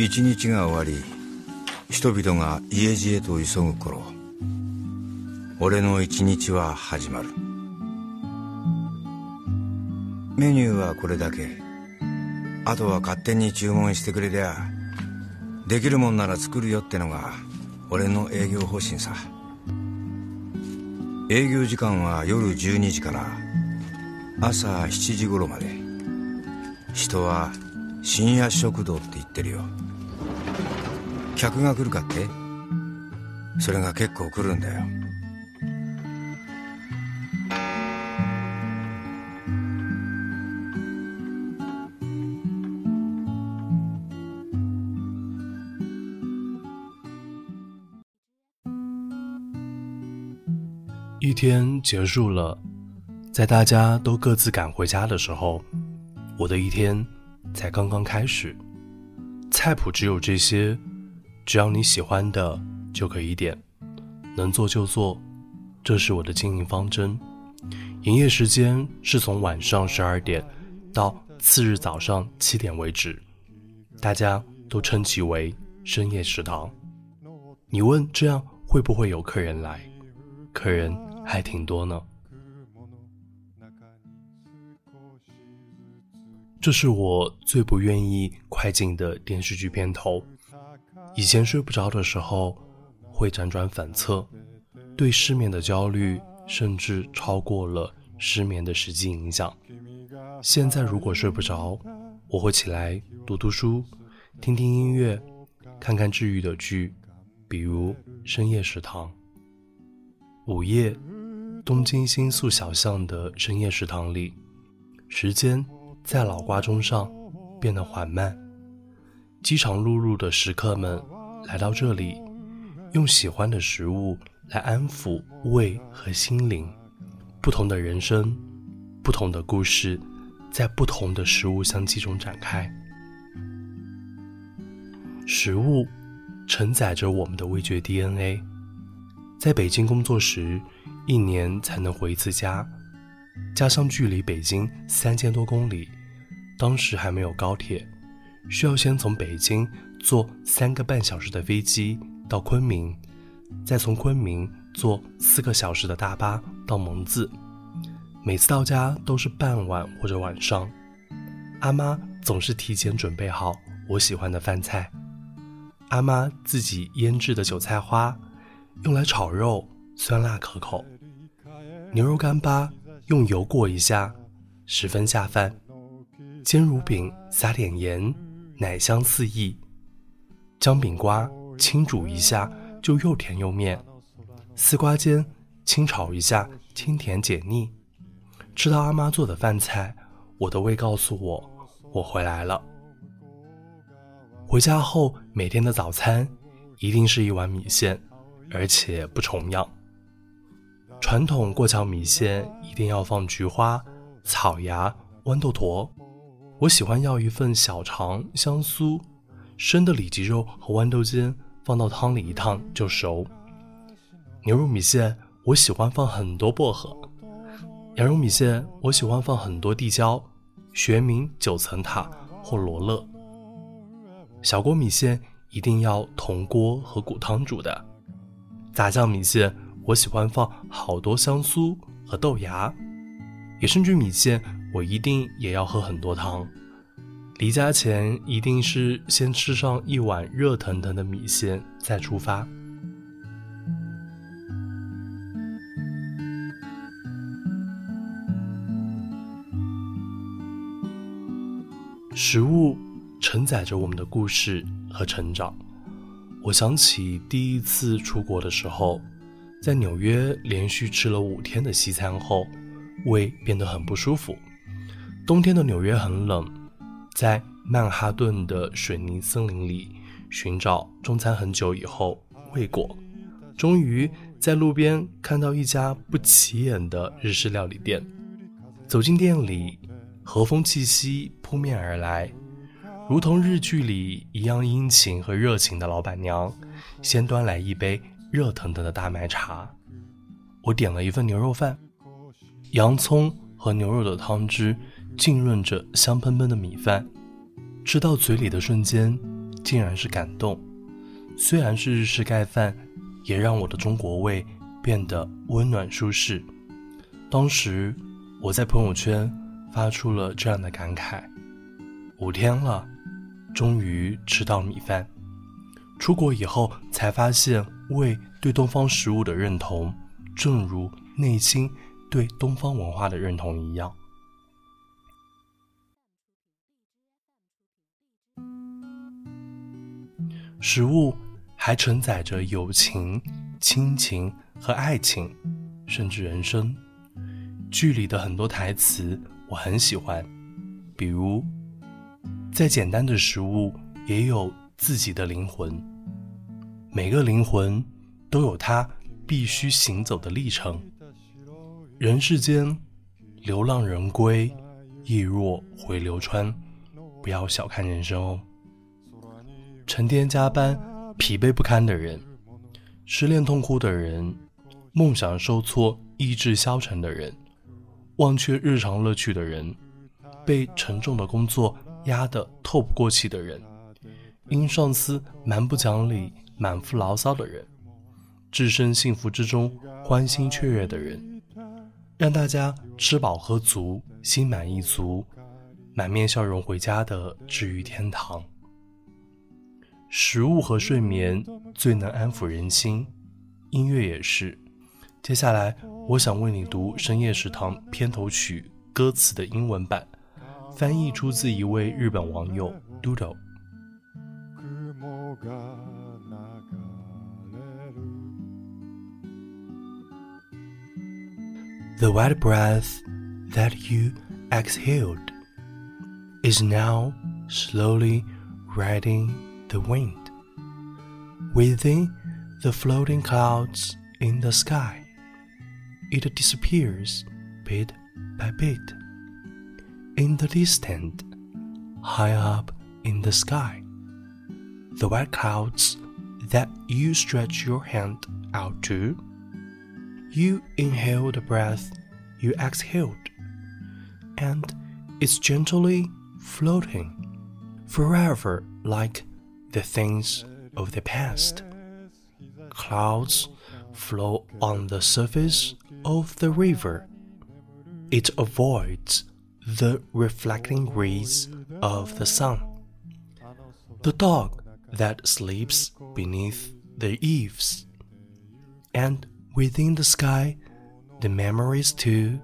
一日が終わり人々が家路へと急ぐ頃俺の一日は始まるメニューはこれだけあとは勝手に注文してくれりゃできるもんなら作るよってのが俺の営業方針さ営業時間は夜12時から朝7時頃まで人は深夜食堂って言ってるよ客が来るかって。それが結構来るんだよ。一天结束了，在大家都各自赶回家的时候，我的一天才刚刚开始。菜谱只有这些。只要你喜欢的就可以点，能做就做，这是我的经营方针。营业时间是从晚上十二点到次日早上七点为止，大家都称其为深夜食堂。你问这样会不会有客人来？客人还挺多呢。这是我最不愿意快进的电视剧片头。以前睡不着的时候，会辗转反侧，对失眠的焦虑甚至超过了失眠的实际影响。现在如果睡不着，我会起来读读书，听听音乐，看看治愈的剧，比如深夜食堂。午夜，东京新宿小巷的深夜食堂里，时间在老挂钟上变得缓慢。饥肠辘辘的食客们来到这里，用喜欢的食物来安抚胃和心灵。不同的人生，不同的故事，在不同的食物香气中展开。食物承载着我们的味觉 DNA。在北京工作时，一年才能回一次家，家乡距离北京三千多公里，当时还没有高铁。需要先从北京坐三个半小时的飞机到昆明，再从昆明坐四个小时的大巴到蒙自。每次到家都是傍晚或者晚上，阿妈总是提前准备好我喜欢的饭菜。阿妈自己腌制的韭菜花，用来炒肉，酸辣可口；牛肉干巴用油过一下，十分下饭；煎乳饼撒点盐。奶香四溢，姜饼瓜清煮一下就又甜又面；丝瓜尖清炒一下清甜解腻。吃到阿妈做的饭菜，我的胃告诉我，我回来了。回家后每天的早餐一定是一碗米线，而且不重样。传统过桥米线一定要放菊花、草芽、豌豆坨。我喜欢要一份小肠香酥，生的里脊肉和豌豆尖放到汤里一烫就熟。牛肉米线我喜欢放很多薄荷，羊肉米线我喜欢放很多地椒，学名九层塔或罗勒。小锅米线一定要铜锅和骨汤煮的。杂酱米线我喜欢放好多香酥和豆芽。野生菌米线。我一定也要喝很多汤。离家前一定是先吃上一碗热腾腾的米线，再出发。食物承载着我们的故事和成长。我想起第一次出国的时候，在纽约连续吃了五天的西餐后，胃变得很不舒服。冬天的纽约很冷，在曼哈顿的水泥森林里寻找中餐，很久以后未果。终于在路边看到一家不起眼的日式料理店，走进店里，和风气息扑面而来，如同日剧里一样殷勤和热情的老板娘，先端来一杯热腾腾的大麦茶。我点了一份牛肉饭，洋葱和牛肉的汤汁。浸润着香喷喷的米饭，吃到嘴里的瞬间，竟然是感动。虽然是日式盖饭，也让我的中国胃变得温暖舒适。当时我在朋友圈发出了这样的感慨：五天了，终于吃到米饭。出国以后才发现，胃对东方食物的认同，正如内心对东方文化的认同一样。食物还承载着友情、亲情和爱情，甚至人生。剧里的很多台词我很喜欢，比如“再简单的食物也有自己的灵魂”，每个灵魂都有它必须行走的历程。人世间，流浪人归，亦若回流川。不要小看人生哦。成天加班、疲惫不堪的人，失恋痛哭的人，梦想受挫、意志消沉的人，忘却日常乐趣的人，被沉重的工作压得透不过气的人，因上司蛮不讲理、满腹牢骚的人，置身幸福之中、欢欣雀跃的人，让大家吃饱喝足、心满意足、满面笑容回家的治愈天堂。食物和睡眠最能安抚人心，音乐也是。接下来，我想为你读《深夜食堂》片头曲歌词的英文版，翻译出自一位日本网友 Doodle。The wet breath that you exhaled is now slowly r i d i n g the wind. Within the floating clouds in the sky, it disappears bit by bit. In the distant, high up in the sky, the white clouds that you stretch your hand out to, you inhale the breath you exhaled, and it's gently floating forever like the things of the past. Clouds flow on the surface of the river. It avoids the reflecting rays of the sun. The dog that sleeps beneath the eaves. And within the sky, the memories too,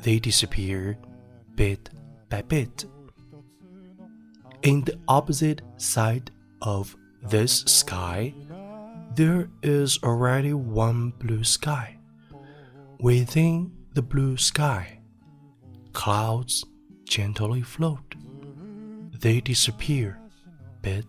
they disappear bit by bit. In the opposite side of this sky, there is already one blue sky. Within the blue sky, clouds gently float. They disappear bit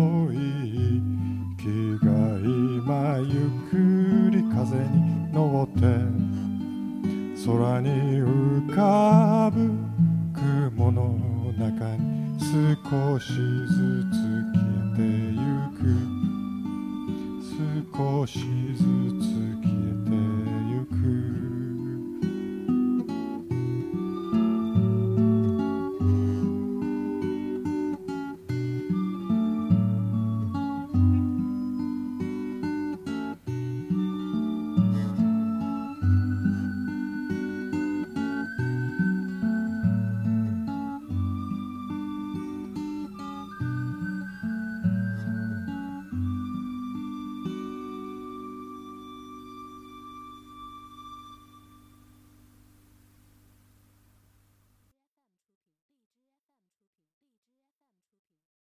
遠い木が今ゆっくり風に乗って空に浮かぶ雲の中に少しずつ消えてゆく少しずつ